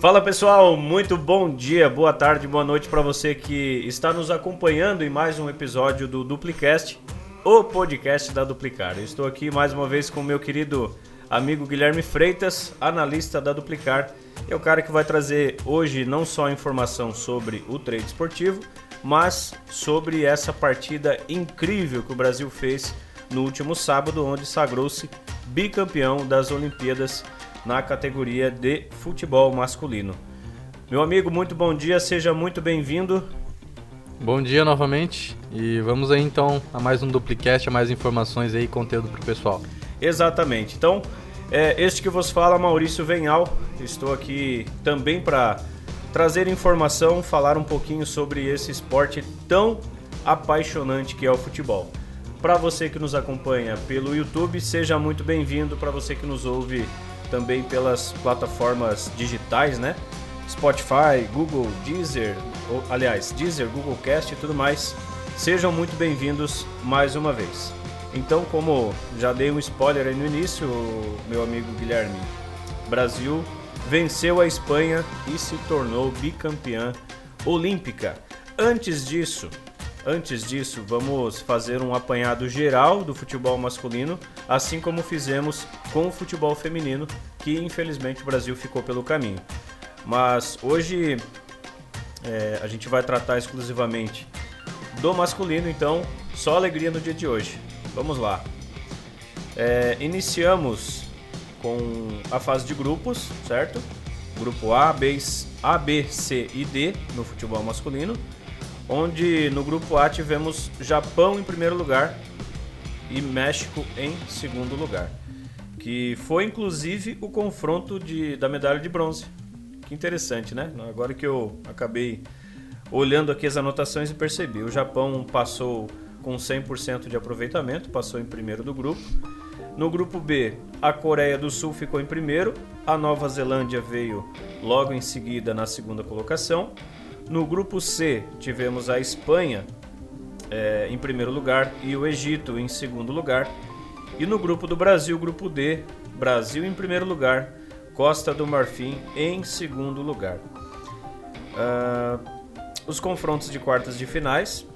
Fala pessoal, muito bom dia, boa tarde, boa noite para você que está nos acompanhando em mais um episódio do Duplicast, o podcast da Duplicar. Eu estou aqui mais uma vez com o meu querido amigo Guilherme Freitas, analista da Duplicar. É o cara que vai trazer hoje não só informação sobre o trade esportivo, mas sobre essa partida incrível que o Brasil fez no último sábado, onde sagrou-se bicampeão das Olimpíadas na categoria de futebol masculino. Meu amigo, muito bom dia, seja muito bem-vindo. Bom dia novamente e vamos aí então a mais um duplicast, a mais informações aí, conteúdo para o pessoal. Exatamente. Então, é, este que vos fala, Maurício Venhal. Estou aqui também para trazer informação, falar um pouquinho sobre esse esporte tão apaixonante que é o futebol. Para você que nos acompanha pelo YouTube, seja muito bem-vindo. Para você que nos ouve também pelas plataformas digitais, né? Spotify, Google, Deezer, ou, aliás, Deezer, Google Cast e tudo mais. Sejam muito bem-vindos mais uma vez. Então, como já dei um spoiler aí no início, meu amigo Guilherme, Brasil venceu a Espanha e se tornou bicampeã olímpica. Antes disso, Antes disso, vamos fazer um apanhado geral do futebol masculino, assim como fizemos com o futebol feminino, que infelizmente o Brasil ficou pelo caminho. Mas hoje é, a gente vai tratar exclusivamente do masculino, então só alegria no dia de hoje. Vamos lá. É, iniciamos com a fase de grupos, certo? Grupo A, B, A, B, C e D no futebol masculino onde no grupo A tivemos Japão em primeiro lugar e México em segundo lugar, que foi inclusive o confronto de, da medalha de bronze. Que interessante, né? Agora que eu acabei olhando aqui as anotações e percebi, o Japão passou com 100% de aproveitamento, passou em primeiro do grupo. No grupo B, a Coreia do Sul ficou em primeiro, a Nova Zelândia veio logo em seguida na segunda colocação no grupo C, tivemos a Espanha é, em primeiro lugar e o Egito em segundo lugar. E no grupo do Brasil, grupo D, Brasil em primeiro lugar, Costa do Marfim em segundo lugar. Uh, os confrontos de quartas de finais,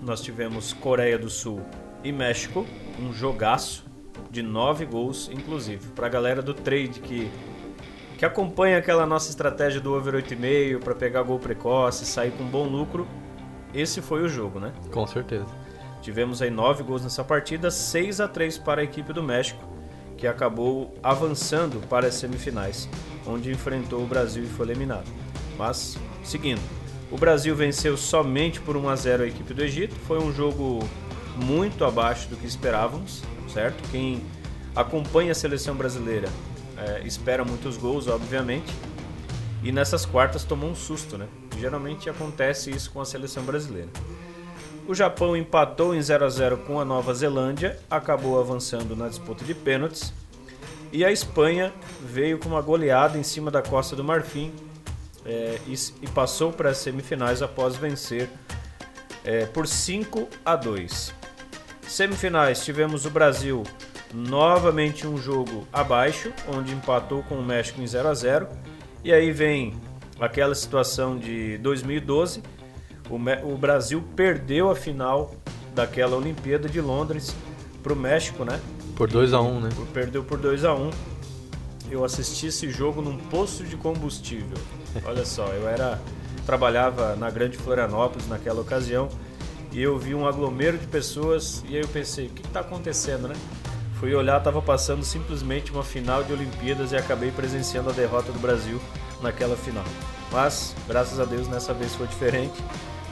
nós tivemos Coreia do Sul e México, um jogaço de nove gols, inclusive. Para a galera do trade que que acompanha aquela nossa estratégia do over 8,5 para pegar gol precoce, sair com bom lucro, esse foi o jogo, né? Com certeza. Tivemos aí nove gols nessa partida, 6 a 3 para a equipe do México, que acabou avançando para as semifinais, onde enfrentou o Brasil e foi eliminado. Mas, seguindo, o Brasil venceu somente por 1 a 0 a equipe do Egito, foi um jogo muito abaixo do que esperávamos, certo? Quem acompanha a seleção brasileira é, espera muitos gols, obviamente. E nessas quartas tomou um susto, né? Geralmente acontece isso com a seleção brasileira. O Japão empatou em 0 a 0 com a Nova Zelândia, acabou avançando na disputa de pênaltis. E a Espanha veio com uma goleada em cima da Costa do Marfim é, e, e, passou para as semifinais após vencer é, por 5 a 2. Semifinais tivemos o Brasil novamente um jogo abaixo, onde empatou com o México em 0 a 0 E aí vem aquela situação de 2012, o, Brasil perdeu a final daquela Olimpíada de Londres para o México, né? Por 2 a 1 um, né? Perdeu por 2 a 1 um. Eu assisti esse jogo num posto de combustível. Olha só, eu era trabalhava na Grande Florianópolis naquela ocasião e eu vi um aglomero de pessoas e aí eu pensei, o que está acontecendo, né? Fui olhar, estava passando simplesmente uma final de Olimpíadas e acabei presenciando a derrota do Brasil naquela final. Mas, graças a Deus, nessa vez foi diferente.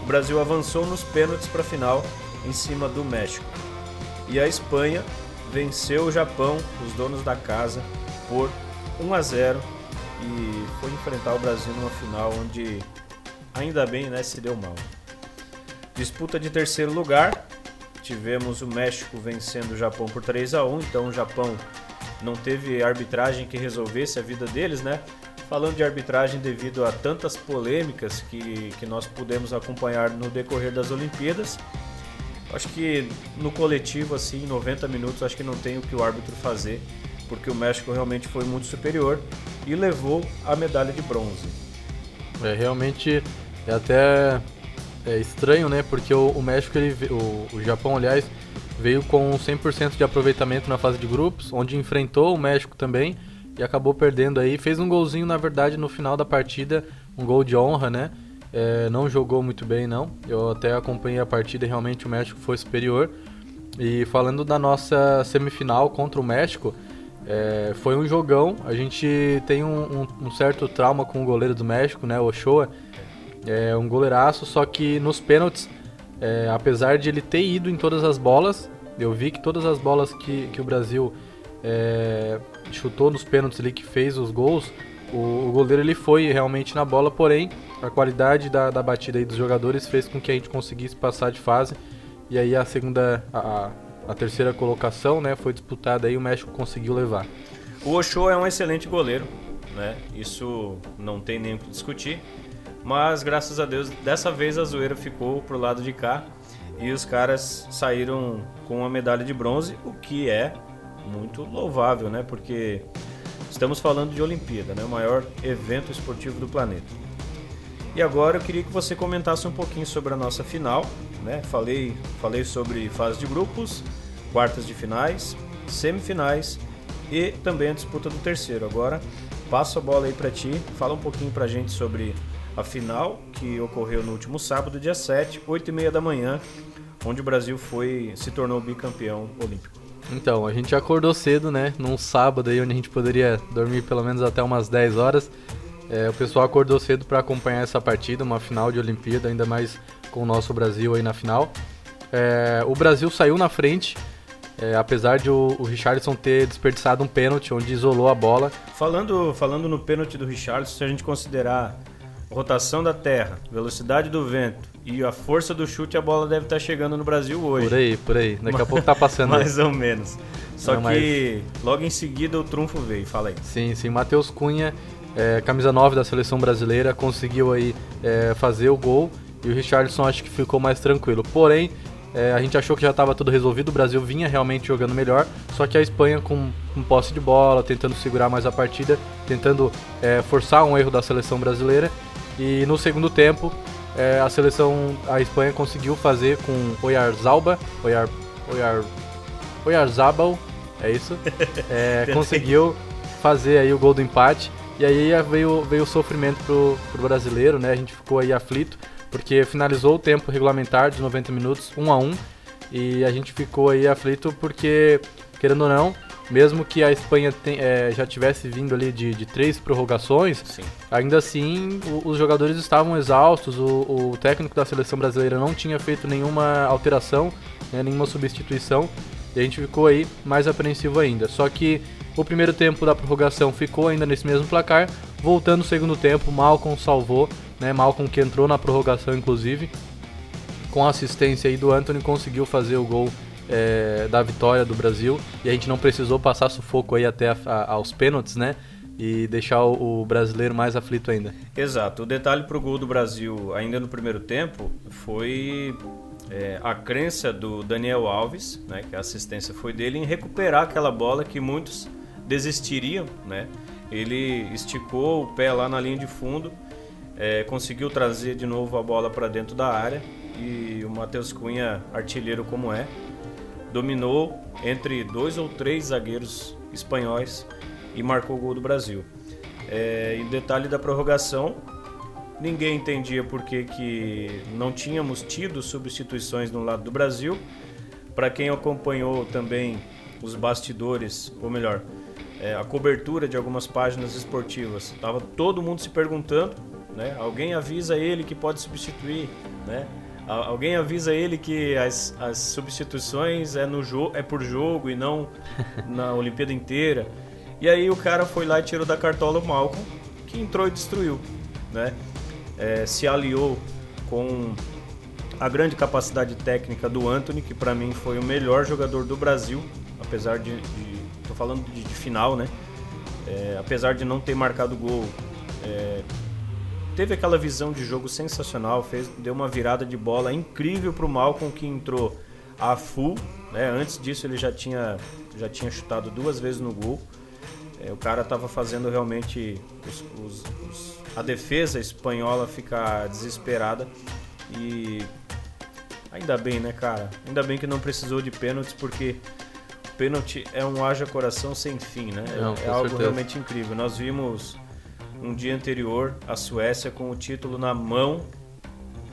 O Brasil avançou nos pênaltis para a final em cima do México. E a Espanha venceu o Japão, os donos da casa, por 1 a 0 e foi enfrentar o Brasil numa final onde ainda bem, né, se deu mal. Disputa de terceiro lugar, tivemos o México vencendo o Japão por 3 a 1 então o Japão não teve arbitragem que resolvesse a vida deles, né? Falando de arbitragem devido a tantas polêmicas que, que nós pudemos acompanhar no decorrer das Olimpíadas, acho que no coletivo, assim, 90 minutos, acho que não tem o que o árbitro fazer porque o México realmente foi muito superior e levou a medalha de bronze. É realmente é até é estranho, né? Porque o, o México, ele, o, o Japão, aliás, veio com 100% de aproveitamento na fase de grupos, onde enfrentou o México também e acabou perdendo aí. Fez um golzinho, na verdade, no final da partida, um gol de honra, né? É, não jogou muito bem, não. Eu até acompanhei a partida e realmente o México foi superior. E falando da nossa semifinal contra o México, é, foi um jogão. A gente tem um, um, um, certo trauma com o goleiro do México, né? O Ochoa. É um goleiraço, só que nos pênaltis, é, apesar de ele ter ido em todas as bolas, eu vi que todas as bolas que, que o Brasil é, chutou nos pênaltis ali, que fez os gols, o, o, goleiro ele foi realmente na bola, porém a qualidade da, da batida aí dos jogadores fez com que a gente conseguisse passar de fase. E aí a segunda, a, a terceira colocação, né, foi disputada aí o México conseguiu levar. O Ochoa é um excelente goleiro, né? Isso não tem nem o que discutir. Mas graças a Deus, dessa vez a zoeira ficou pro lado de cá e os caras saíram com a medalha de bronze, o que é muito louvável, né? Porque estamos falando de Olimpíada, né? O maior evento esportivo do planeta. E agora eu queria que você comentasse um pouquinho sobre a nossa final, né? Falei, falei sobre fase de grupos, quartas de finais, semifinais e também a disputa do terceiro. Agora passo a bola aí para ti, fala um pouquinho pra gente sobre a final que ocorreu no último sábado, dia 7, 8 e meia da manhã, onde o Brasil foi se tornou bicampeão olímpico. Então, a gente acordou cedo, né? Num sábado aí onde a gente poderia dormir pelo menos até umas 10 horas. É, o pessoal acordou cedo para acompanhar essa partida, uma final de Olimpíada, ainda mais com o nosso Brasil aí na final. É, o Brasil saiu na frente, é, apesar de o, o Richardson ter desperdiçado um pênalti onde isolou a bola. Falando, falando no pênalti do Richardson, se a gente considerar rotação da Terra, velocidade do vento e a força do chute, a bola deve estar chegando no Brasil hoje. Por aí, por aí. Daqui a pouco tá passando. Mais ou menos. Só Não, que mas... logo em seguida o trunfo veio. Fala aí. Sim, sim. Matheus Cunha, é, camisa 9 da seleção brasileira, conseguiu aí é, fazer o gol e o Richardson acho que ficou mais tranquilo. Porém, é, a gente achou que já estava tudo resolvido, o Brasil vinha realmente jogando melhor, só que a Espanha com, com posse de bola, tentando segurar mais a partida, tentando é, forçar um erro da seleção brasileira e no segundo tempo, é, a seleção, a Espanha conseguiu fazer com Oyarzalba, Oyar, Oyar, Oyarzabal, é isso? É, conseguiu fazer aí o gol do empate. E aí veio, veio o sofrimento pro, pro brasileiro, né? A gente ficou aí aflito, porque finalizou o tempo regulamentar de 90 minutos, 1 a 1 E a gente ficou aí aflito porque, querendo ou não, mesmo que a Espanha tem, é, já tivesse vindo ali de, de três prorrogações, Sim. ainda assim o, os jogadores estavam exaustos, o, o, técnico da seleção brasileira não tinha feito nenhuma alteração, né, nenhuma substituição, e a gente ficou aí mais apreensivo ainda. Só que o primeiro tempo da prorrogação ficou ainda nesse mesmo placar, voltando o segundo tempo, Malcolm salvou, né, Malcolm que entrou na prorrogação inclusive, com a assistência aí do Anthony conseguiu fazer o gol é, da vitória do Brasil e a gente não precisou passar sufoco aí até a, a, aos pênaltis, né? E deixar o, o, brasileiro mais aflito ainda. Exato. O detalhe para o gol do Brasil, ainda no primeiro tempo, foi é, a crença do Daniel Alves, né, que a assistência foi dele, em recuperar aquela bola que muitos desistiriam, né? Ele esticou o pé lá na linha de fundo, é, conseguiu trazer de novo a bola para dentro da área e o Matheus Cunha, artilheiro como é, dominou entre dois ou três zagueiros espanhóis e marcou o gol do Brasil. É, em detalhe da prorrogação, ninguém entendia por que, que não tínhamos tido substituições no lado do Brasil. Para quem acompanhou também os bastidores, ou melhor, é, a cobertura de algumas páginas esportivas, estava todo mundo se perguntando, né? Alguém avisa ele que pode substituir, né? Alguém avisa ele que as, as substituições é, no jo é por jogo e não na Olimpíada inteira. E aí o cara foi lá e tirou da cartola o Malcolm, que entrou e destruiu. Né? É, se aliou com a grande capacidade técnica do Anthony, que para mim foi o melhor jogador do Brasil, apesar de. de tô falando de, de final, né? É, apesar de não ter marcado gol, é, teve aquela visão de jogo sensacional, fez, deu uma virada de bola incrível para o Malcolm que entrou a full. Né? Antes disso ele já tinha, já tinha chutado duas vezes no gol. É, o cara estava fazendo realmente os, os, os, a defesa espanhola ficar desesperada e ainda bem, né, cara? Ainda bem que não precisou de pênaltis porque o pênalti é um haja coração sem fim, né? Não, é algo certeza. realmente incrível. Nós vimos um dia anterior a Suécia com o título na mão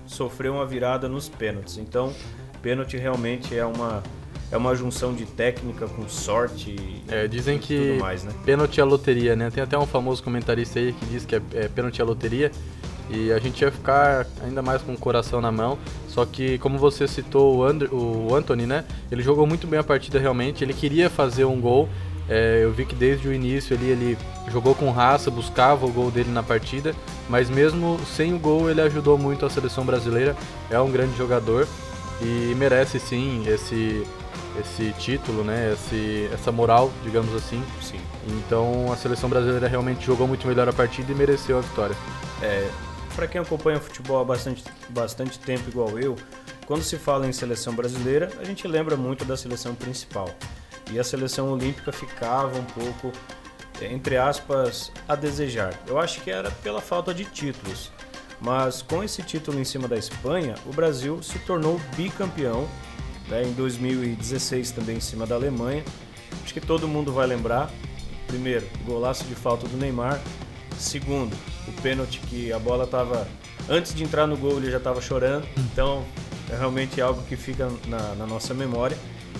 sofreu uma virada nos pênaltis. Então, pênalti realmente é uma é uma junção de técnica com sorte e, é, dizem que mais, né? pênalti é loteria, né? Tem até um famoso comentarista aí que diz que é, é pênalti é loteria e a gente ia ficar ainda mais com o coração na mão. Só que, como você citou o, Andr o Anthony, né? Ele jogou muito bem a partida realmente. Ele queria fazer um gol. É, eu vi que desde o início ali ele jogou com raça, buscava o gol dele na partida. Mas mesmo sem o gol, ele ajudou muito a seleção brasileira. É um grande jogador e merece sim esse esse título, né? Esse, essa moral, digamos assim. Sim. Então a seleção brasileira realmente jogou muito melhor a partida e mereceu a vitória. É, para quem acompanha futebol há bastante, bastante tempo, igual eu, quando se fala em seleção brasileira, a gente lembra muito da seleção principal. E a seleção olímpica ficava um pouco, entre aspas, a desejar. Eu acho que era pela falta de títulos. Mas com esse título em cima da Espanha, o Brasil se tornou bicampeão né, em 2016 também em cima da Alemanha. Acho que todo mundo vai lembrar. Primeiro, golaço de falta do Neymar. Segundo, o pênalti que a bola estava antes de entrar no gol ele já estava chorando. Então é realmente algo que fica na, na, nossa memória.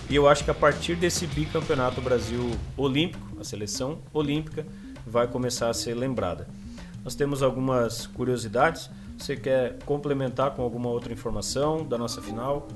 E eu acho que a partir desse bicampeonato Brasil Olímpico, a seleção olímpica vai começar a ser lembrada. Nós temos algumas curiosidades. Você quer complementar com alguma outra informação da nossa final?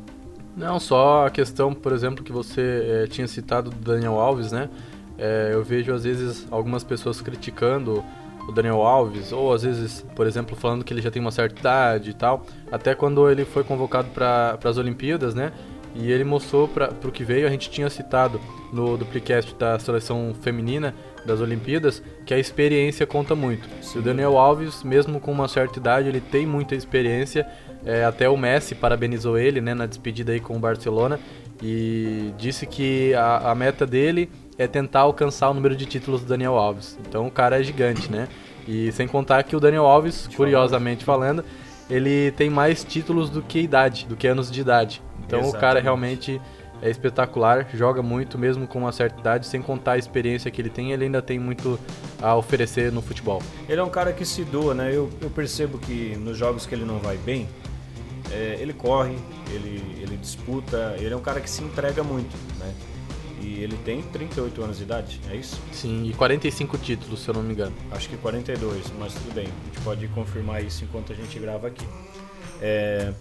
Não, só a questão, por exemplo, que você é, tinha citado do Daniel Alves, né? É, eu vejo às vezes algumas pessoas criticando o Daniel Alves, ou às vezes, por exemplo, falando que ele já tem uma certa idade e tal. Até quando ele foi convocado para as Olimpíadas, né? E ele mostrou para o que veio, a gente tinha citado no duplicast da seleção feminina das Olimpíadas, que a experiência conta muito. O Daniel Alves, mesmo com uma certa idade, ele tem muita experiência é, até o Messi parabenizou ele né, na despedida aí com o Barcelona e disse que a, a, meta dele é tentar alcançar o número de títulos do Daniel Alves. Então o cara é gigante, né? E sem contar que o Daniel Alves, curiosamente falando, ele tem mais títulos do que idade, do que anos de idade. Então Exatamente. o cara realmente é espetacular, joga muito mesmo com uma certa idade, sem contar a experiência que ele tem, ele ainda tem muito a oferecer no futebol. Ele é um cara que se doa, né? Eu, eu percebo que nos jogos que ele não vai bem, é, ele corre, ele, ele disputa, ele é um cara que se entrega muito, né? E ele tem 38 anos de idade, é isso? Sim, e 45 títulos, se eu não me engano. Acho que 42, mas tudo bem, a gente pode confirmar isso enquanto a gente grava aqui. É,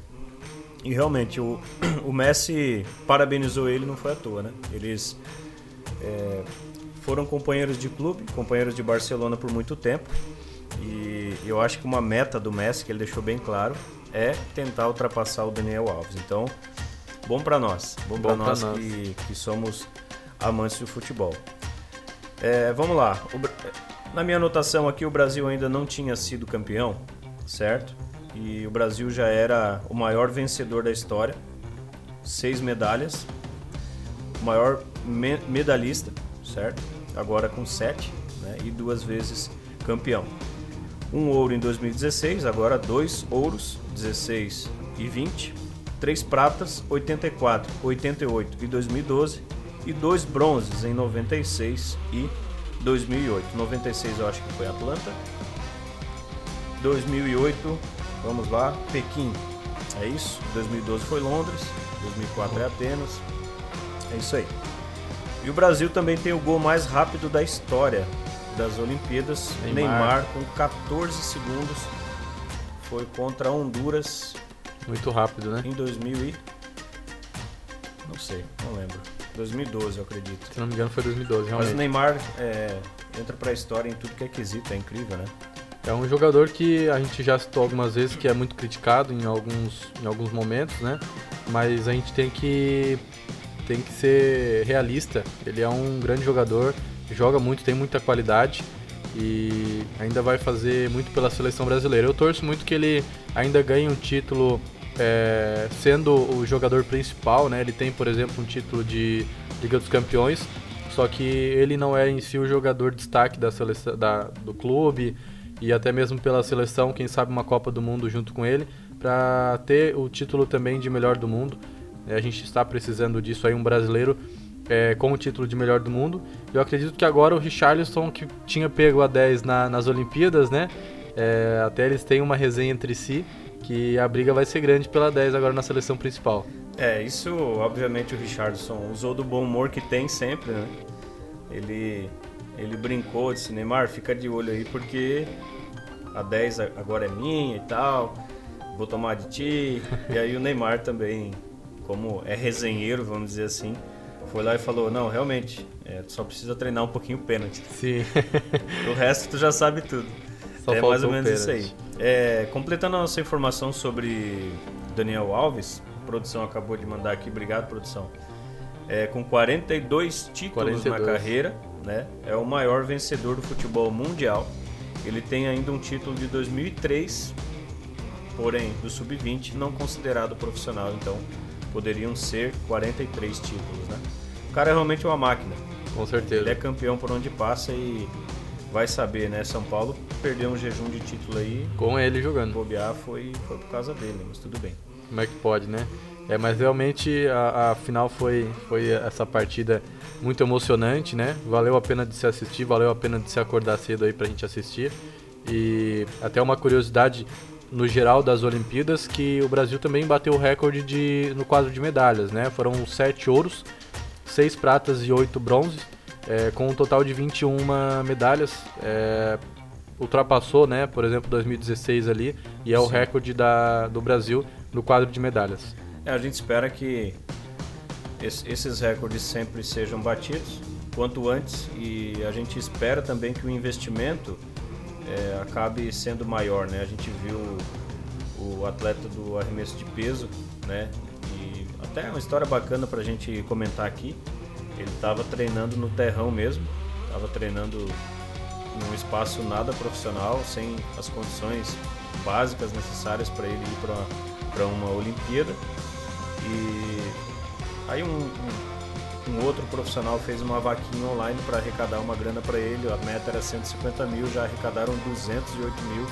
e realmente, o, o Messi parabenizou ele, não foi à toa, né? Eles é, foram companheiros de clube, companheiros de Barcelona por muito tempo. E eu acho que uma meta do Messi, que ele deixou bem claro, é tentar ultrapassar o Daniel Alves. Então, bom para nós, bom, bom para nós, nós, Que, que somos amantes do futebol. É, vamos lá. O, na minha anotação aqui, o Brasil ainda não tinha sido campeão, certo? E o Brasil já era o maior vencedor da história, seis medalhas, o maior me medalhista, certo? Agora com sete, né? E duas vezes campeão um ouro em 2016, agora dois ouros, 16 e 20, três pratas, 84, 88 e 2012 e dois bronzes em 96 e 2008. 96 eu acho que foi Atlanta. 2008, vamos lá, Pequim. É isso. 2012 foi Londres, 2004 é Atenas. É isso aí. E o Brasil também tem o gol mais rápido da história das Olimpíadas. Neymar. Neymar com 14 segundos foi contra Honduras. Muito rápido, né? Em 2000 e... Não sei, não lembro. 2012, eu acredito. Se não me engano, foi 2012, realmente. Mas o Neymar é, entra pra história em tudo que é quesito, é incrível, né? É um jogador que a gente já citou algumas vezes que é muito criticado em alguns, em alguns momentos, né? Mas a gente tem que, tem que ser realista. Ele é um grande jogador, joga muito, tem muita qualidade e ainda vai fazer muito pela seleção brasileira. Eu torço muito que ele ainda ganhe um título é, sendo o jogador principal, né? Ele tem, por exemplo, um título de Liga dos Campeões, só que ele não é em si o jogador destaque da seleção, da, do clube e até mesmo pela seleção, quem sabe uma Copa do Mundo junto com ele, para ter o título também de melhor do mundo. É, a gente está precisando disso aí, um brasileiro é, com o título de melhor do mundo. Eu acredito que agora o Richarlison, que tinha pego a 10 na, nas Olimpíadas, né? É, até eles têm uma resenha entre si que a briga vai ser grande pela 10 agora na seleção principal. É, isso obviamente o Richardson usou do bom humor que tem sempre, né? Ele, ele brincou, disse, Neymar, fica de olho aí porque a 10 agora é minha e tal, vou tomar de ti. e aí o Neymar também, como é resenheiro, vamos dizer assim, foi lá e falou, não, realmente, é, tu só precisa treinar um pouquinho o pênalti. Sim. o resto tu já sabe tudo. Só é mais ou menos isso aí. É, completando a nossa informação sobre Daniel Alves, a produção acabou de mandar aqui, obrigado produção. É, com 42 títulos 42. na carreira, né? É o maior vencedor do futebol mundial. Ele tem ainda um título de 2003, porém do sub-20 não considerado profissional, então poderiam ser 43 títulos, né? O cara é realmente uma máquina. Com certeza. Ele é campeão por onde passa e vai saber, né? São Paulo perdeu um jejum de título aí. Com ele jogando. Bobear foi, foi por causa dele, mas tudo bem. Como é que pode, né? É, mas realmente a, a, final foi, foi essa partida muito emocionante, né? Valeu a pena de se assistir, valeu a pena de se acordar cedo aí pra gente assistir. E até uma curiosidade no geral das Olimpíadas que o Brasil também bateu o recorde de, no quadro de medalhas, né? Foram sete ouros, seis pratas e oito bronzes é, com um total de 21 medalhas. É, ultrapassou, né, por exemplo, 2016 ali, e é Sim. o recorde da, do Brasil no quadro de medalhas. É, a gente espera que esses recordes sempre sejam batidos quanto antes e a gente espera também que o investimento é, acabe sendo maior, né? A gente viu o atleta do arremesso de peso, né? E até uma história bacana para a gente comentar aqui. Ele estava treinando no terrão mesmo, estava treinando num espaço nada profissional, sem as condições básicas necessárias para ele ir para uma Olimpíada. E aí um, um, um, outro profissional fez uma vaquinha online para arrecadar uma grana para ele. A meta era 150 mil, já arrecadaram 208 mil.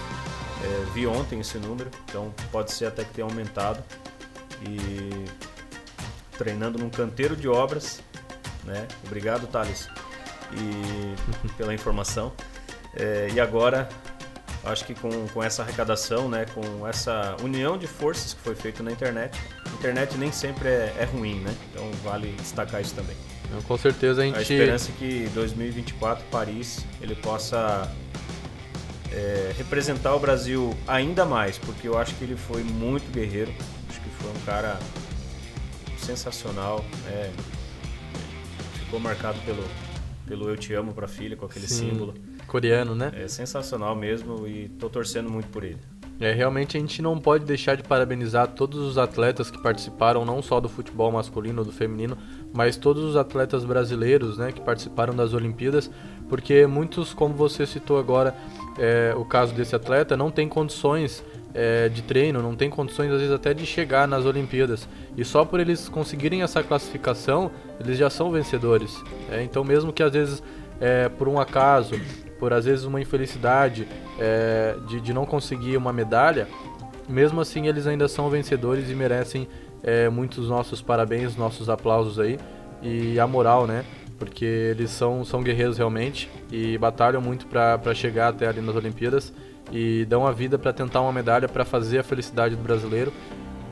É, vi ontem esse número, então pode ser até que tenha aumentado. E treinando num canteiro de obras, né? Obrigado, Thales, e pela informação. É, e agora, acho que com, com essa arrecadação, né, com essa união de forças que foi feita na internet, a internet nem sempre é, é ruim, né? Então vale destacar isso também. Então, com certeza a gente. A esperança é que 2024 Paris ele possa é, representar o Brasil ainda mais, porque eu acho que ele foi muito guerreiro, acho que foi um cara sensacional, né? ficou marcado pelo, pelo Eu Te Amo pra filha, com aquele Sim, símbolo. Coreano, né? É sensacional mesmo e tô torcendo muito por ele. É, realmente a gente não pode deixar de parabenizar todos os atletas que participaram, não só do futebol masculino ou do feminino, mas todos os atletas brasileiros né, que participaram das Olimpíadas, porque muitos, como você citou agora, é, o caso desse atleta, não tem condições é, de treino, não tem condições às vezes até de chegar nas Olimpíadas. E só por eles conseguirem essa classificação, eles já são vencedores. É, então, mesmo que às vezes é, por um acaso, por às vezes uma infelicidade é, de, de não conseguir uma medalha, mesmo assim eles ainda são vencedores e merecem é, muitos nossos parabéns, nossos aplausos aí e a moral, né? Porque eles são, são guerreiros realmente e batalham muito para chegar até ali nas Olimpíadas e dão a vida para tentar uma medalha para fazer a felicidade do brasileiro.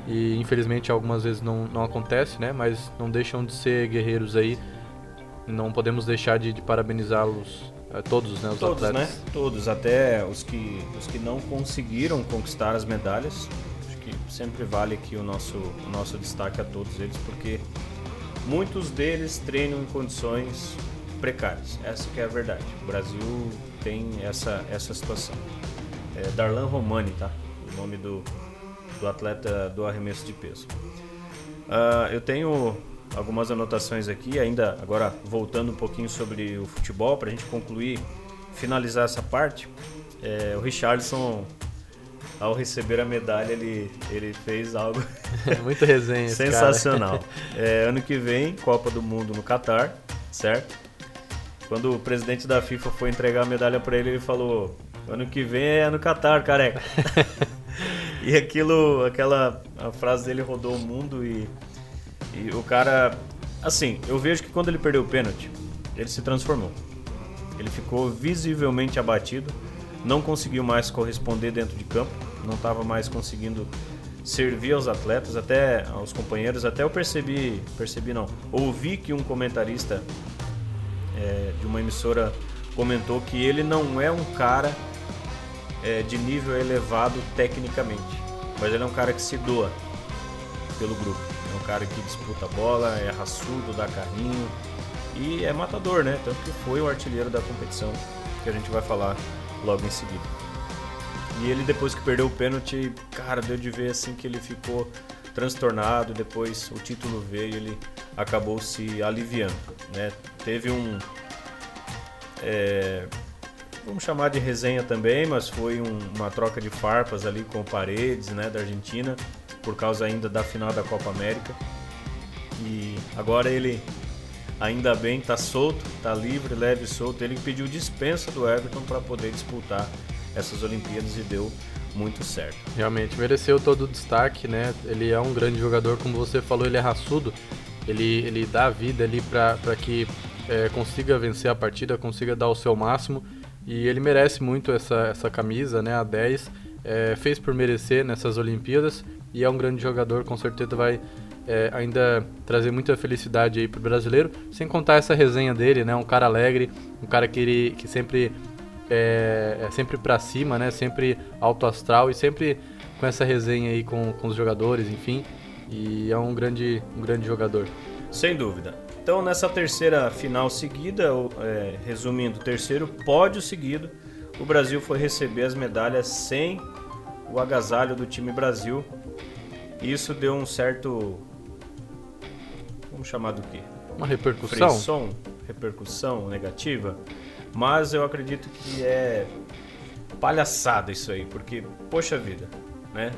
E infelizmente algumas vezes não, não acontece, né? Mas não deixam de ser guerreiros aí. Não podemos deixar de, de parabenizá-los todos, né? Os todos, atletas. né? Todos, até os que, os que não conseguiram conquistar as medalhas. Acho que sempre vale aqui o nosso, o nosso destaque a todos eles, porque muitos deles treinam em condições precárias. Essa que é a verdade. O Brasil tem essa, essa situação é Darlan Romani, tá? O nome do, do atleta do arremesso de peso. Uh, eu tenho algumas anotações aqui, ainda agora voltando um pouquinho sobre o futebol, para a gente concluir, finalizar essa parte. É, o Richardson ao receber a medalha, ele, ele fez algo Muito resenha. sensacional. É, ano que vem, Copa do Mundo no Catar, certo? Quando o presidente da FIFA foi entregar a medalha para ele, ele falou: Ano que vem é no Catar, careca. e aquilo, aquela a frase dele rodou o mundo e, e o cara, assim, eu vejo que quando ele perdeu o pênalti, ele se transformou. Ele ficou visivelmente abatido, não conseguiu mais corresponder dentro de campo, não estava mais conseguindo servir aos atletas, até aos companheiros, até eu percebi, percebi não, ouvi que um comentarista é, de uma emissora comentou que ele não é um cara é, de nível elevado tecnicamente, mas ele é um cara que se doa pelo grupo. Cara que disputa a bola, é raçudo, dá carrinho e é matador, né? Tanto que foi o artilheiro da competição, que a gente vai falar logo em seguida. E ele depois que perdeu o pênalti, cara, deu de ver assim que ele ficou transtornado, depois o título veio e ele acabou se aliviando, né? Teve um é, vamos chamar de resenha também, mas foi um- uma troca de farpas ali com o Paredes, né, da Argentina, por causa ainda da final da Copa América. E agora ele, ainda bem, tá solto, tá livre, leve e solto. Ele pediu dispensa do Everton para poder disputar essas Olimpíadas e deu muito certo. Realmente, mereceu todo o destaque, né? Ele é um grande jogador, como você falou, ele é raçudo. Ele, ele dá a vida ali para que é, consiga vencer a partida, consiga dar o seu máximo. E ele merece muito essa, essa camisa, né? A 10. É, fez por merecer nessas Olimpíadas e é um grande jogador, com certeza vai é, ainda trazer muita felicidade aí pro brasileiro. Sem contar essa resenha dele, né? Um cara alegre, um cara que, ele, que sempre é, é sempre pra cima, né? Sempre alto astral e sempre com essa resenha aí com, com os jogadores, enfim. E é um grande, um grande jogador. Sem dúvida. Então, nessa terceira final seguida, é, resumindo, terceiro pódio seguido, o Brasil foi receber as medalhas sem o agasalho do time Brasil. Isso deu um certo. Vamos chamar do quê? Uma repercussão. Frisson, repercussão negativa. Mas eu acredito que é palhaçada isso aí, porque, poxa vida, né?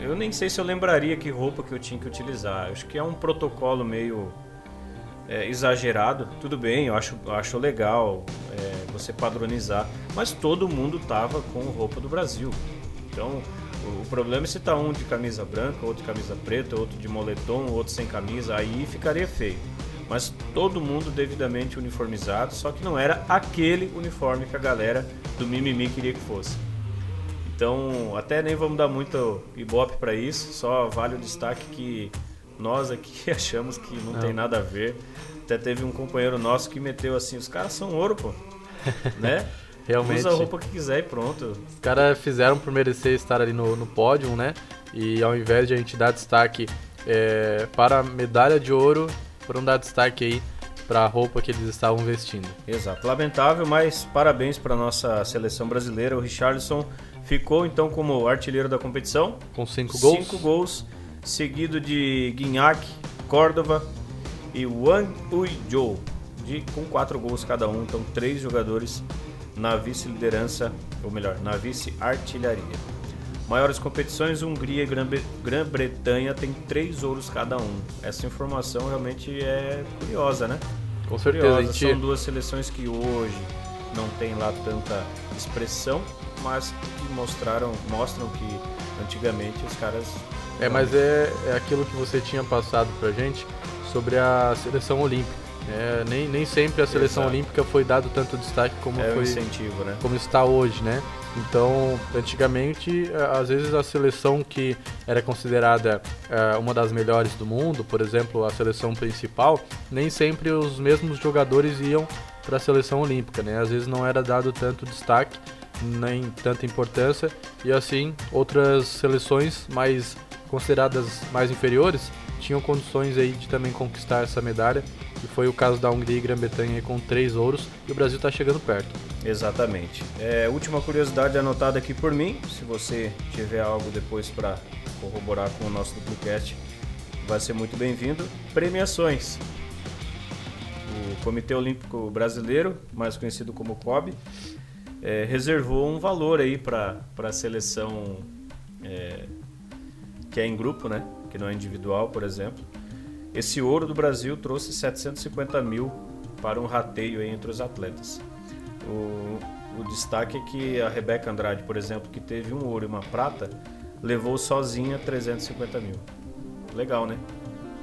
Eu- Eu nem sei se eu lembraria que roupa que eu tinha que utilizar. Acho que é um protocolo meio é, exagerado. Tudo bem, eu acho, eu acho legal é, você padronizar, mas todo mundo tava com roupa do Brasil. Então, o, o problema é se tá um de camisa branca, outro de camisa preta, outro de moletom, outro sem camisa, aí ficaria feio. Mas todo mundo devidamente uniformizado, só que não era aquele uniforme que a galera do mimimi queria que fosse. Então, até nem vamos dar muito ibope para isso, só vale o destaque que nós aqui achamos que não, Não. tem nada a ver. Até teve um companheiro nosso que meteu assim: os caras são ouro, pô. né? Realmente. Usa a roupa que quiser e pronto. Os caras fizeram por merecer estar ali no, no pódio, né? E ao invés de a gente dar destaque é, para a medalha de ouro, foram dar destaque aí para a roupa que eles estavam vestindo. Exato. Lamentável, mas parabéns para nossa seleção brasileira. O Richarlison ficou então como artilheiro da competição. Com cinco gols. Cinco gols, seguido de Guignac, Córdova e Wang Uizhou, de com quatro gols cada um. Então, três jogadores na vice-liderança, ou melhor, na vice-artilharia. Maiores competições, Hungria e Grã-Bre- Grã-Bretanha tem três ouros cada um. Essa informação realmente é curiosa, né? Com certeza, Curiosa. gente São duas seleções que hoje não tem lá tanta expressão, mas que mostraram, mostram que antigamente os caras. É, mas é, é aquilo que você tinha passado pra gente sobre a seleção olímpica. É, nem, nem sempre a seleção Exato. olímpica foi dado tanto destaque como é foi incentivo, né? como está hoje, né? Então, antigamente, às vezes a seleção que era considerada eh, uma das melhores do mundo, por exemplo, a seleção principal, nem sempre os mesmos jogadores iam para a seleção olímpica, né? Às vezes não era dado tanto destaque, nem tanta importância, e assim outras seleções mais consideradas mais inferiores tinham condições aí de também conquistar essa medalha, e foi o caso da Hungria e Grã-Bretanha com três ouros, e o Brasil está chegando perto. Exatamente. É, última curiosidade anotada aqui por mim. Se você tiver algo depois para corroborar com o nosso duplocast, vai ser muito bem-vindo. Premiações. O Comitê Olímpico Brasileiro, mais conhecido como COB, é, reservou um valor aí para a seleção é, que é em grupo, né? Que não é individual, por exemplo. Esse ouro do Brasil trouxe 750 mil para um rateio entre os atletas. O, o destaque é que a Rebeca Andrade, por exemplo, que teve um ouro e uma prata, levou sozinha 350 mil. Legal, né?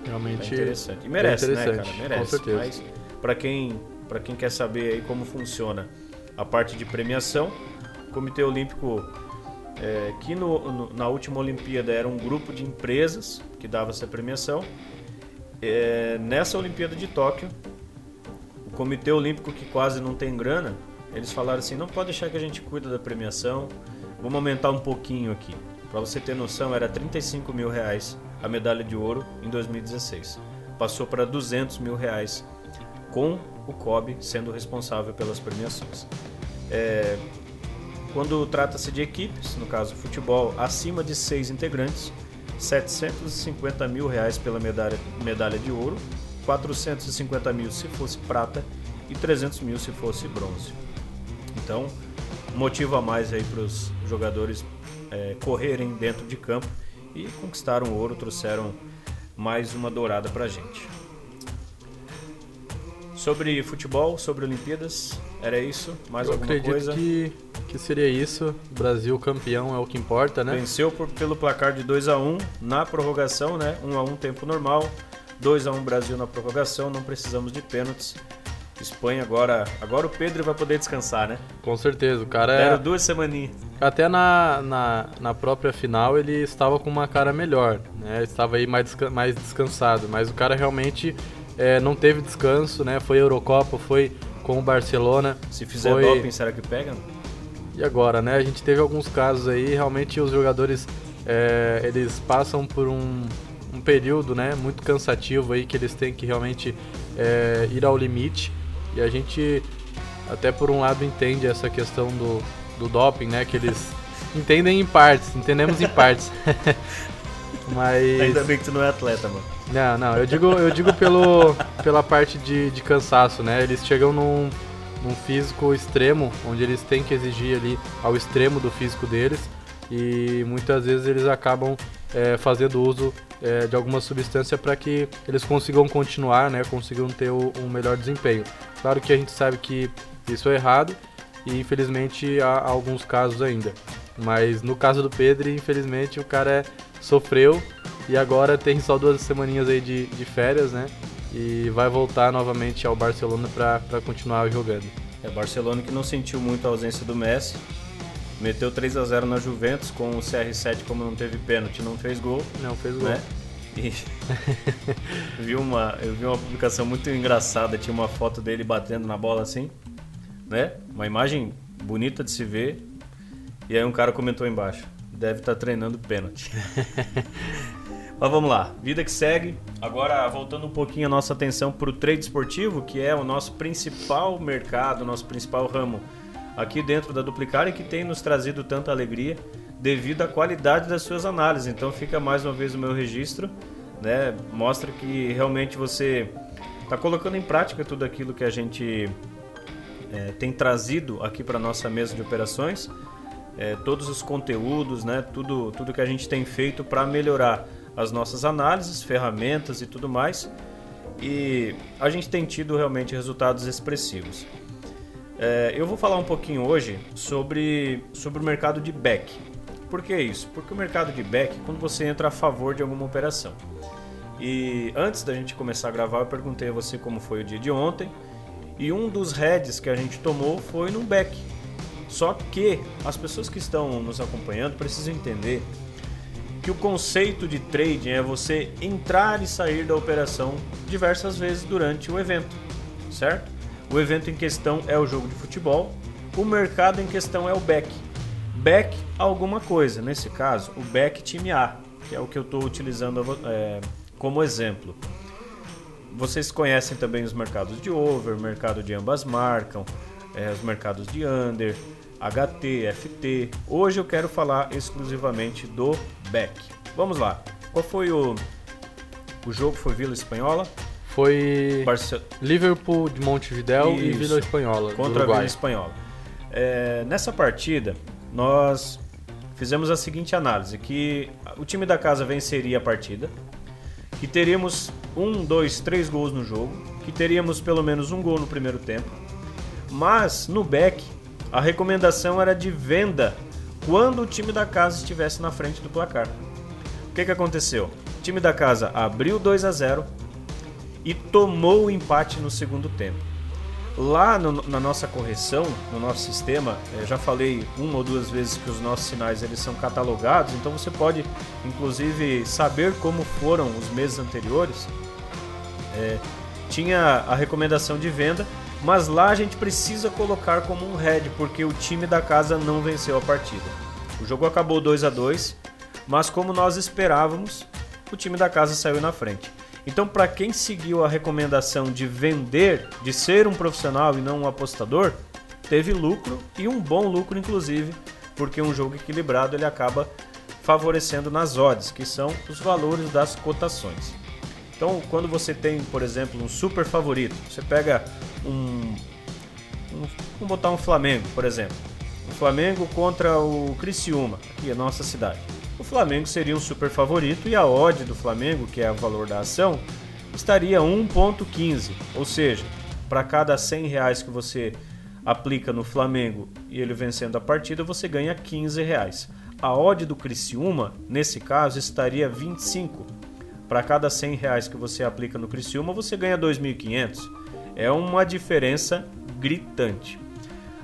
Realmente é interessante. E merece, interessante, né, cara? Merece. Com certeza. Mas para quem, para quem quer saber aí como funciona a parte de premiação, o Comitê Olímpico, é, que no, no, na última Olimpíada era um grupo de empresas que dava essa premiação, é, nessa Olimpíada de Tóquio, o Comitê Olímpico, que quase não tem grana, eles falaram assim: não pode deixar que a gente cuida da premiação, vamos aumentar um pouquinho aqui. Para você ter noção, era 35 mil reais a medalha de ouro em 2016. Passou para 200 mil reais com o COB sendo responsável pelas premiações. É, quando trata-se de equipes, no caso futebol, acima de seis integrantes, 750 mil reais pela medalha, medalha de ouro, 450 mil se fosse prata e 300 mil se fosse bronze. Então, motivo a mais aí para os jogadores é, correrem dentro de campo e conquistaram ouro, trouxeram mais uma dourada para a gente. Sobre futebol, sobre Olimpíadas, era isso? Mais Eu alguma acredito coisa? que, que seria isso. Brasil campeão é o que importa, né? Venceu por, pelo placar de 2 a 1 na prorrogação, né? 1 a 1 tempo normal. 2 a 1 Brasil na prorrogação, não precisamos de pênaltis. Espanha agora, agora o Pedro vai poder descansar, né? Com certeza. O cara Deram é. duas semaninhas. Até na, na, na própria final ele estava com uma cara melhor, né? Estava aí mais, desca- mais descansado. Mas o cara realmente é, não teve descanso, né? Foi Eurocopa, foi com o Barcelona. Se fizer Foi- doping, será que pega? E agora, né? A gente teve alguns casos aí, realmente os jogadores é, eles passam por um, um período, né, muito cansativo aí que eles têm que realmente é, ir ao limite. E a gente até por um lado entende essa questão do, do doping, né, que eles entendem em partes, entendemos em partes. Mas Ainda bem que tu não é atleta, mano. não, não, eu digo, eu digo pelo, pela parte de, de cansaço, né? Eles chegam num, num físico extremo, onde eles têm que exigir ali ao extremo do físico deles e muitas vezes eles acabam é, fazendo uso é, de alguma substância para que eles consigam continuar, né? Consigam ter o, um melhor desempenho. Claro que a gente sabe que isso é errado e infelizmente há alguns casos ainda. Mas no caso do Pedro, infelizmente o cara é- sofreu e agora tem só duas semaninhas aí de, de férias, né? E vai voltar novamente ao Barcelona para continuar jogando. É Barcelona que não sentiu muito a ausência do Messi. Meteu 3 a 0 na Juventus com o CR7 como não teve pênalti, não fez gol, Não fez gol. né? E vi uma, eu vi uma publicação muito engraçada, tinha uma foto dele batendo na bola assim, né? Uma imagem bonita de se ver. E aí um cara comentou embaixo: deve estar treinando pênalti. Mas vamos lá, vida que segue. Agora, voltando um pouquinho a nossa atenção para o trade esportivo, que é o nosso principal mercado, nosso principal ramo aqui dentro da Duplicar e que tem nos trazido tanta alegria devido à qualidade das suas análises. Então, fica mais uma vez o meu registro, né? Mostra que realmente você está colocando em prática tudo aquilo que a gente é, tem trazido aqui para nossa mesa de operações, é, todos os conteúdos, né, tudo, tudo que a gente tem feito para melhorar as nossas análises, ferramentas e tudo mais. E a gente tem tido realmente resultados expressivos. É, eu vou falar um pouquinho hoje sobre, sobre o mercado de back. Por que isso? Porque o mercado de back, quando você entra a favor de alguma operação. E antes da gente começar a gravar, eu perguntei a você como foi o dia de ontem. E um dos heads que a gente tomou foi no back. Só que as pessoas que estão nos acompanhando precisam entender que o conceito de trading é você entrar e sair da operação diversas vezes durante o evento, certo? O evento em questão é o jogo de futebol, o mercado em questão é o back. Back alguma coisa, nesse caso, o back time A, que é o que eu estou utilizando é, como exemplo. Vocês conhecem também os mercados de over, mercado de ambas marcam, é, os mercados de under, HT, FT. Hoje eu quero falar exclusivamente do back. Vamos lá. Qual foi o o jogo? Foi Vila Espanhola, Foi Barce... Liverpool de Montevidéu e Isso. Vila Espanhola, contra a Vila. Espanhola. É, nessa partida, nós fizemos a seguinte análise: que o time da casa venceria a partida, que teríamos um, dois, três gols no jogo, que teríamos pelo menos um gol no primeiro tempo, mas no back a recomendação era de venda quando o time da casa estivesse na frente do placar. O que, que aconteceu? O time da casa abriu 2 a 0 e tomou o empate no segundo tempo. Lá no, na nossa correção, no nosso sistema, eu já falei uma ou duas vezes que os nossos sinais eles são catalogados, então você pode inclusive saber como foram os meses anteriores. É, tinha a recomendação de venda, mas lá a gente precisa colocar como um head, porque o time da casa não venceu a partida. O jogo acabou 2 a 2 mas como nós esperávamos, o time da casa saiu na frente. Então, para quem seguiu a recomendação de vender, de ser um profissional e não um apostador, teve lucro e um bom lucro, inclusive, porque um jogo equilibrado ele acaba favorecendo nas odds, que são os valores das cotações. Então, quando você tem, por exemplo, um super favorito, você pega um, um vamos botar um Flamengo, por exemplo, o Flamengo contra o Criciúma, aqui a nossa cidade o Flamengo seria um super favorito e a odd do Flamengo, que é o valor da ação, estaria 1.15, ou seja, para cada 100 reais que você aplica no Flamengo e ele vencendo a partida, você ganha 15 reais. A odd do Criciúma, nesse caso, estaria 25. Para cada 100 reais que você aplica no Criciúma, você ganha 2.500. É uma diferença gritante.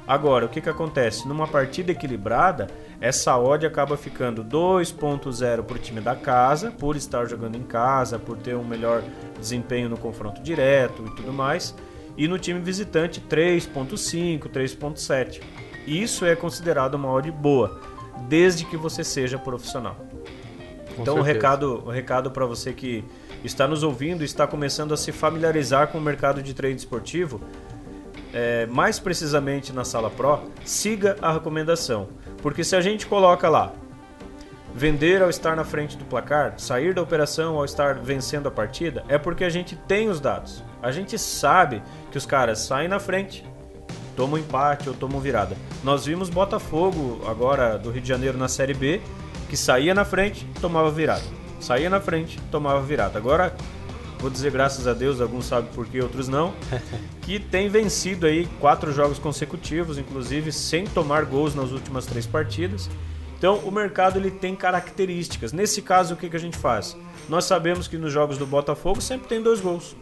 Agora, o que, que acontece? Numa partida equilibrada, essa odd acaba ficando 2.0 para o time da casa, por estar jogando em casa, por ter um melhor desempenho no confronto direto e tudo mais. E no time visitante 3.5, 3.7. Isso é considerado uma odd boa, desde que você seja profissional. Com então o recado, o recado para você que está nos ouvindo e está começando a se familiarizar com o mercado de trade esportivo, é, mais precisamente na Sala Pro, siga a recomendação. Porque se a gente coloca lá, vender ao estar na frente do placar, sair da operação ao estar vencendo a partida, é porque a gente tem os dados. A gente sabe que os caras saem na frente, tomam empate ou tomam virada. Nós vimos Botafogo agora do Rio de Janeiro na Série B, que saía na frente, tomava virada. Saía na frente, tomava virada. Agora, vou dizer graças a Deus, alguns sabem por quê, outros não, que tem vencido aí quatro jogos consecutivos, inclusive sem tomar gols nas últimas três partidas. Então o mercado ele tem características. Nesse caso, o que, que a gente faz? Nós sabemos que nos jogos do Botafogo sempre tem dois gols.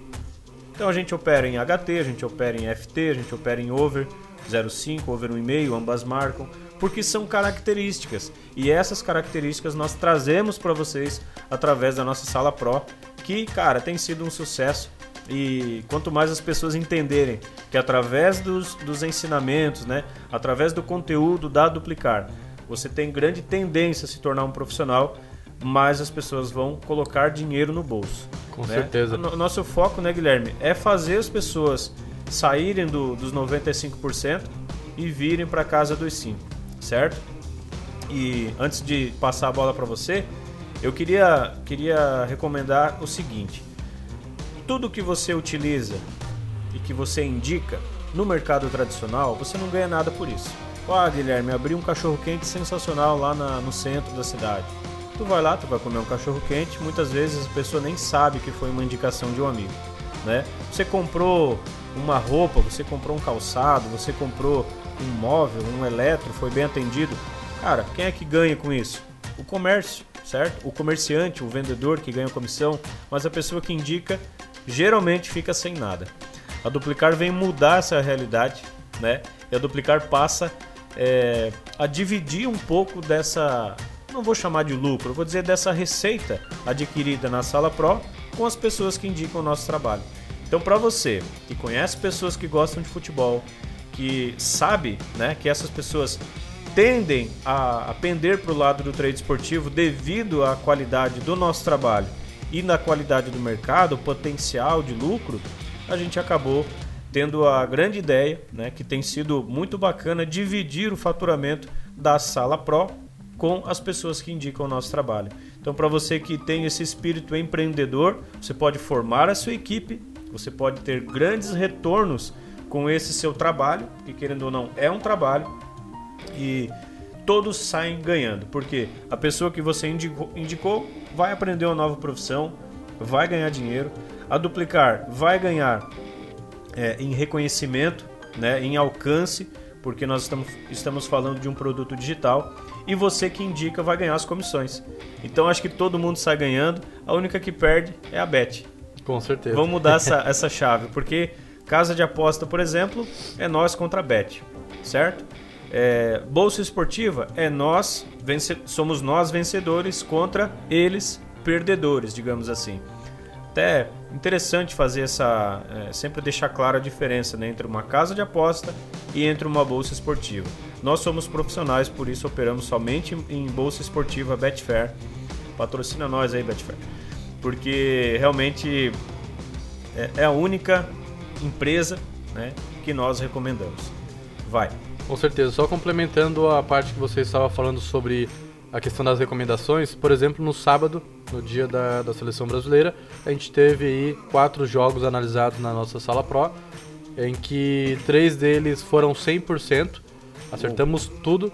Então a gente opera em HT, a gente opera em FT, a gente opera em over 0,5, over 1,5, ambas marcam, porque são características. E essas características nós trazemos para vocês através da nossa sala Pro, que, cara, tem sido um sucesso. E quanto mais as pessoas entenderem que através dos, dos ensinamentos, né, através do conteúdo da Duplicar, você tem grande tendência a se tornar um profissional, mais as pessoas vão colocar dinheiro no bolso. Com né? certeza. O nosso foco, né, Guilherme, é fazer as pessoas saírem do, dos 95% e virem para casa dos 5, certo? E antes de passar a bola para você, eu queria, queria recomendar o seguinte: tudo que você utiliza e que você indica no mercado tradicional, você não ganha nada por isso. Ah, Guilherme, abri um cachorro quente sensacional lá na, no centro da cidade. Tu vai lá, tu vai comer um cachorro quente, muitas vezes a pessoa nem sabe que foi uma indicação de um amigo, né? Você comprou uma roupa, você comprou um calçado, você comprou um móvel, um eletro, foi bem atendido. Cara, quem é que ganha com isso? O comércio, certo? O comerciante, o vendedor que ganha comissão, mas a pessoa que indica geralmente fica sem nada. A Duplicar vem mudar essa realidade, né? E a Duplicar passa é, a dividir um pouco dessa, não vou chamar de lucro, vou dizer dessa receita adquirida na Sala Pro com as pessoas que indicam o nosso trabalho. Então, para você que conhece pessoas que gostam de futebol, que sabe, né, que essas pessoas tendem a, pender para o lado do trade esportivo devido à qualidade do nosso trabalho e na qualidade do mercado, o potencial de lucro, a gente acabou tendo a grande ideia, né, que tem sido muito bacana, dividir o faturamento da Sala Pro com as pessoas que indicam o nosso trabalho. Então, para você que tem esse espírito empreendedor, você pode formar a sua equipe, você pode ter grandes retornos com esse seu trabalho, que querendo ou não é um trabalho, e todos saem ganhando, porque a pessoa que você indicou, indicou vai aprender uma nova profissão, vai ganhar dinheiro, a duplicar vai ganhar é, em reconhecimento, né, em alcance, porque nós estamos, estamos falando de um produto digital e você que indica vai ganhar as comissões. Então acho que todo mundo sai ganhando, a única que perde é a Bet. Com certeza. Vamos mudar essa, essa chave, porque casa de aposta, por exemplo, é nós contra a Bet, certo? É, bolsa esportiva é nós, somos nós vencedores contra eles perdedores, digamos assim até interessante fazer essa. É, sempre deixar clara a diferença né, entre uma casa de aposta e entre uma bolsa esportiva. Nós somos profissionais, por isso operamos somente em bolsa esportiva Betfair. Patrocina nós aí, Betfair. Porque realmente é, é a única empresa né, que nós recomendamos. Vai. Com certeza. Só complementando a parte que você estava falando sobre a questão das recomendações, por exemplo, no sábado, no dia da, da seleção brasileira, a gente teve aí quatro jogos analisados na nossa sala Pro, em que três deles foram 100%, acertamos tudo,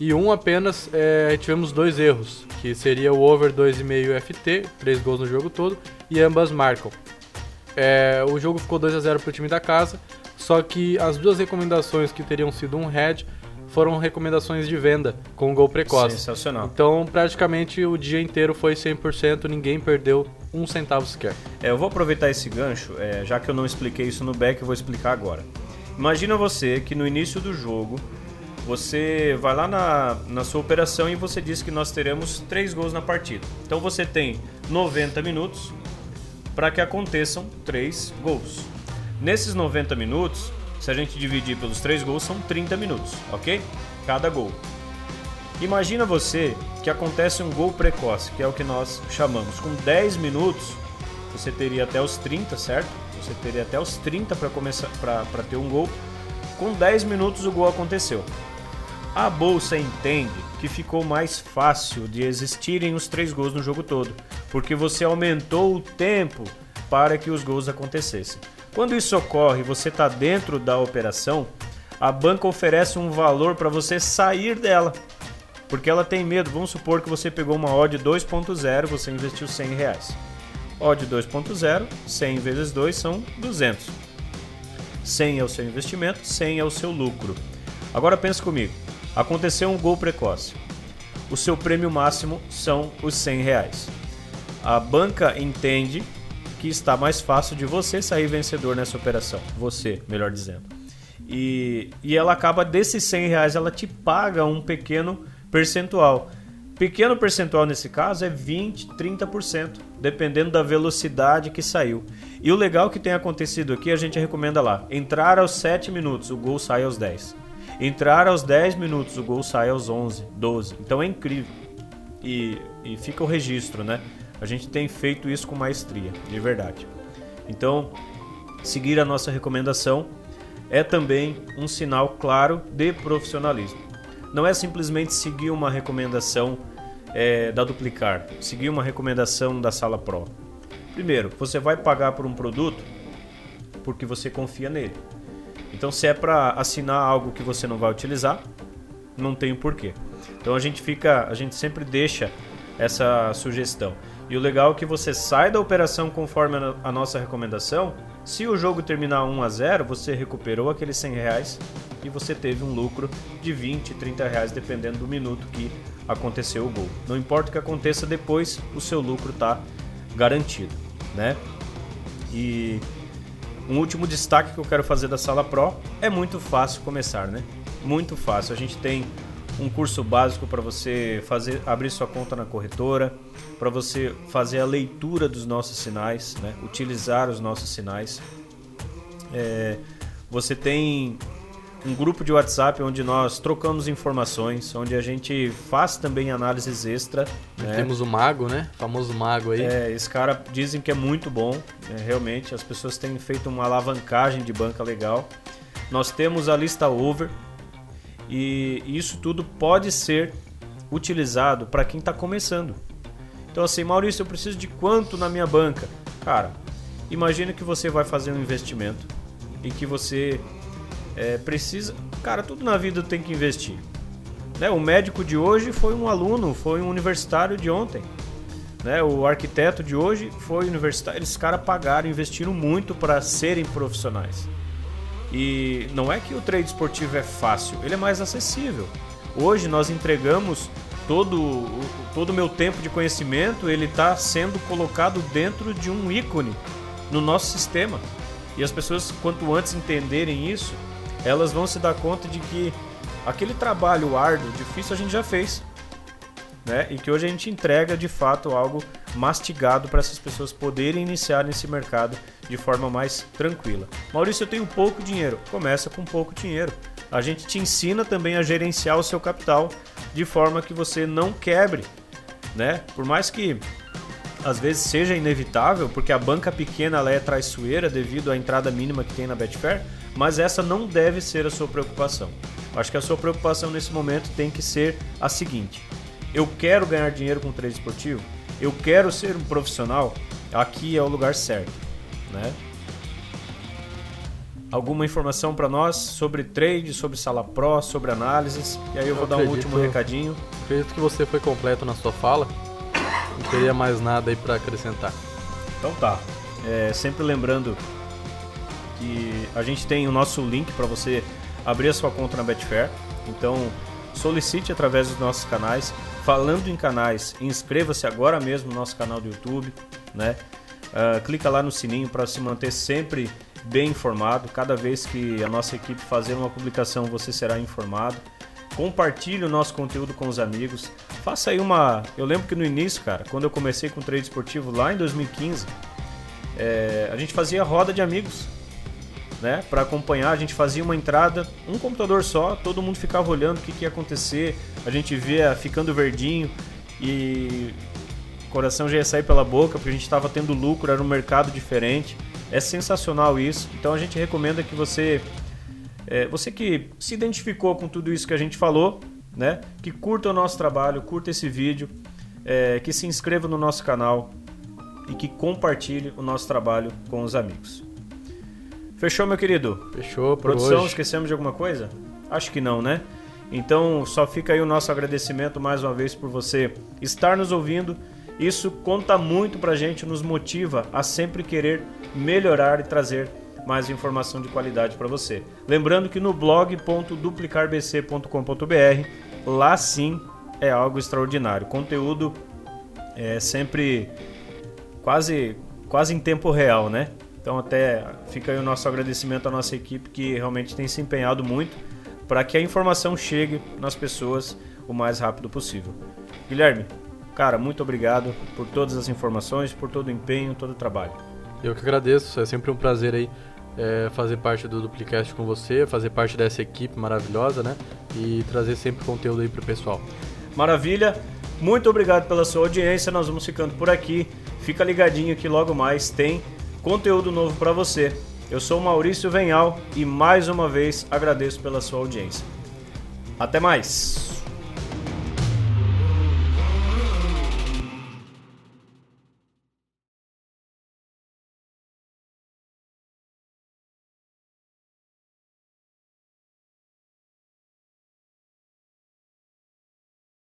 e um apenas é, tivemos dois erros, que seria o over 2,5 FT, três gols no jogo todo, e ambas marcam. É, o jogo ficou 2 a 0 para o time da casa, só que as duas recomendações que teriam sido um head foram recomendações de venda com gol precoce. Sensacional. Então, praticamente o dia inteiro foi 100%, ninguém perdeu um centavo sequer. É, eu vou aproveitar esse gancho, é, já que eu não expliquei isso no back, eu vou explicar agora. Imagina você que no início do jogo você vai lá na, na sua operação e você diz que nós teremos três gols na partida. Então você tem 90 minutos para que aconteçam três gols. Nesses 90 minutos, se a gente dividir pelos três gols, são 30 minutos, ok? Cada gol. Imagina você que acontece um gol precoce, que é o que nós chamamos. Com 10 minutos, você teria até os 30, certo? Você teria até os 30 para começar para ter um gol. Com 10 minutos o gol aconteceu. A bolsa entende que ficou mais fácil de existirem os três gols no jogo todo, porque você aumentou o tempo para que os gols acontecessem. Quando isso ocorre, você está dentro da operação, a banca oferece um valor para você sair dela. Porque ela tem medo. Vamos supor que você pegou uma odd 2.0, você investiu 100 reais. Odd 2.0, 100 vezes 2 são 200. 100 é o seu investimento, 100 é o seu lucro. Agora pense comigo. Aconteceu um gol precoce. O seu prêmio máximo são os 100 reais. A banca entende que está mais fácil de você sair vencedor nessa operação. Você, melhor dizendo. E, e ela acaba desses 100 reais, ela te paga um pequeno percentual. Pequeno percentual nesse caso é 20, 30%, dependendo da velocidade que saiu. E o legal que tem acontecido aqui, a gente recomenda lá: entrar aos 7 minutos, o gol sai aos 10. Entrar aos 10 minutos, o gol sai aos 11, 12. Então é incrível. E, e fica o registro, né? A gente tem feito isso com maestria, de verdade. Então, seguir a nossa recomendação é também um sinal claro de profissionalismo. Não é simplesmente seguir uma recomendação é, da Duplicar, seguir uma recomendação da Sala Pro. Primeiro, você vai pagar por um produto porque você confia nele. Então, se é para assinar algo que você não vai utilizar, não tem o porquê. Então, a gente fica, a gente sempre deixa essa sugestão. E o legal é que você sai da operação conforme a nossa recomendação. Se o jogo terminar 1 a 0, você recuperou aqueles 100 reais e você teve um lucro de 20, 30 reais, dependendo do minuto que aconteceu o gol. Não importa o que aconteça depois, o seu lucro está garantido, né? E um último destaque que eu quero fazer da Sala Pro é muito fácil começar, né? Muito fácil. A gente tem um curso básico para você fazer abrir sua conta na corretora, para você fazer a leitura dos nossos sinais, né? utilizar os nossos sinais. É, você tem um grupo de WhatsApp onde nós trocamos informações, onde a gente faz também análises extra. Né? Temos o Mago, né? O famoso Mago aí. É, esse cara dizem que é muito bom, né? realmente. As pessoas têm feito uma alavancagem de banca legal. Nós temos a lista over, e isso tudo pode ser utilizado para quem está começando. Então assim, Maurício, eu preciso de quanto na minha banca? Cara, imagina que você vai fazer um investimento e que você é, precisa. Cara, tudo na vida tem que investir. Né? O médico de hoje foi um aluno, foi um universitário de ontem. Né? O arquiteto de hoje foi universitário. Esses caras pagaram, investiram muito para serem profissionais. E não é que o trade esportivo é fácil, ele é mais acessível. Hoje nós entregamos todo todo o meu tempo de conhecimento, ele está sendo colocado dentro de um ícone no nosso sistema. E as pessoas, quanto antes entenderem isso, elas vão se dar conta de que aquele trabalho árduo, difícil, a gente já fez. Né? E que hoje a gente entrega de fato algo mastigado para essas pessoas poderem iniciar nesse mercado de forma mais tranquila. Maurício, eu tenho pouco dinheiro. Começa com pouco dinheiro. A gente te ensina também a gerenciar o seu capital de forma que você não quebre, né? Por mais que às vezes seja inevitável, porque a banca pequena é traiçoeira devido à entrada mínima que tem na Betfair, mas essa não deve ser a sua preocupação. Acho que a sua preocupação nesse momento tem que ser a seguinte: eu quero ganhar dinheiro com trade esportivo, eu quero ser um profissional, aqui é o lugar certo, né? Alguma informação para nós sobre trade, sobre sala pro, sobre análises? E aí eu, eu vou acredito, dar um último recadinho. Acredito que você foi completo na sua fala. Não teria mais nada aí para acrescentar. Então tá. É, sempre lembrando que a gente tem o nosso link para você abrir a sua conta na Betfair. Então, solicite através dos nossos canais. Falando em canais, inscreva-se agora mesmo no nosso canal do YouTube, né? Uh, clica lá no sininho para se manter sempre bem informado. Cada vez que a nossa equipe fazer uma publicação, você será informado. Compartilhe o nosso conteúdo com os amigos. Faça aí uma. Eu lembro que no início, cara, quando eu comecei com trade esportivo lá em 2015, é... a gente fazia roda de amigos né? Para acompanhar, a gente fazia uma entrada, um computador só, todo mundo ficava olhando o que, que ia acontecer, a gente via ficando verdinho e o coração já ia sair pela boca porque a gente estava tendo lucro, era um mercado diferente. É sensacional isso. Então a gente recomenda que você, é, você que se identificou com tudo isso que a gente falou, né? Que curta o nosso trabalho, curta esse vídeo, é, que se inscreva no nosso canal e que compartilhe o nosso trabalho com os amigos. Fechou, meu querido? Fechou, Produção, hoje. esquecemos de alguma coisa? Acho que não, né? Então, só fica aí o nosso agradecimento mais uma vez por você estar nos ouvindo. Isso conta muito pra gente, nos motiva a sempre querer melhorar e trazer mais informação de qualidade para você. Lembrando que no blog.duplicarbc.com.br, lá sim é algo extraordinário. Conteúdo é sempre quase quase em tempo real, né? Então até fica aí o nosso agradecimento à nossa equipe que realmente tem se empenhado muito para que a informação chegue nas pessoas o mais rápido possível. Guilherme, cara, muito obrigado por todas as informações, por todo o empenho, todo o trabalho. Eu que agradeço, é sempre um prazer aí é, fazer parte do Duplicast com você, fazer parte dessa equipe maravilhosa, né? E trazer sempre conteúdo aí pro pessoal. Maravilha. Muito obrigado pela sua audiência. Nós vamos ficando por aqui. Fica ligadinho que logo mais tem conteúdo novo para você. Eu sou Maurício Venhal e mais uma vez agradeço pela sua audiência. Até mais!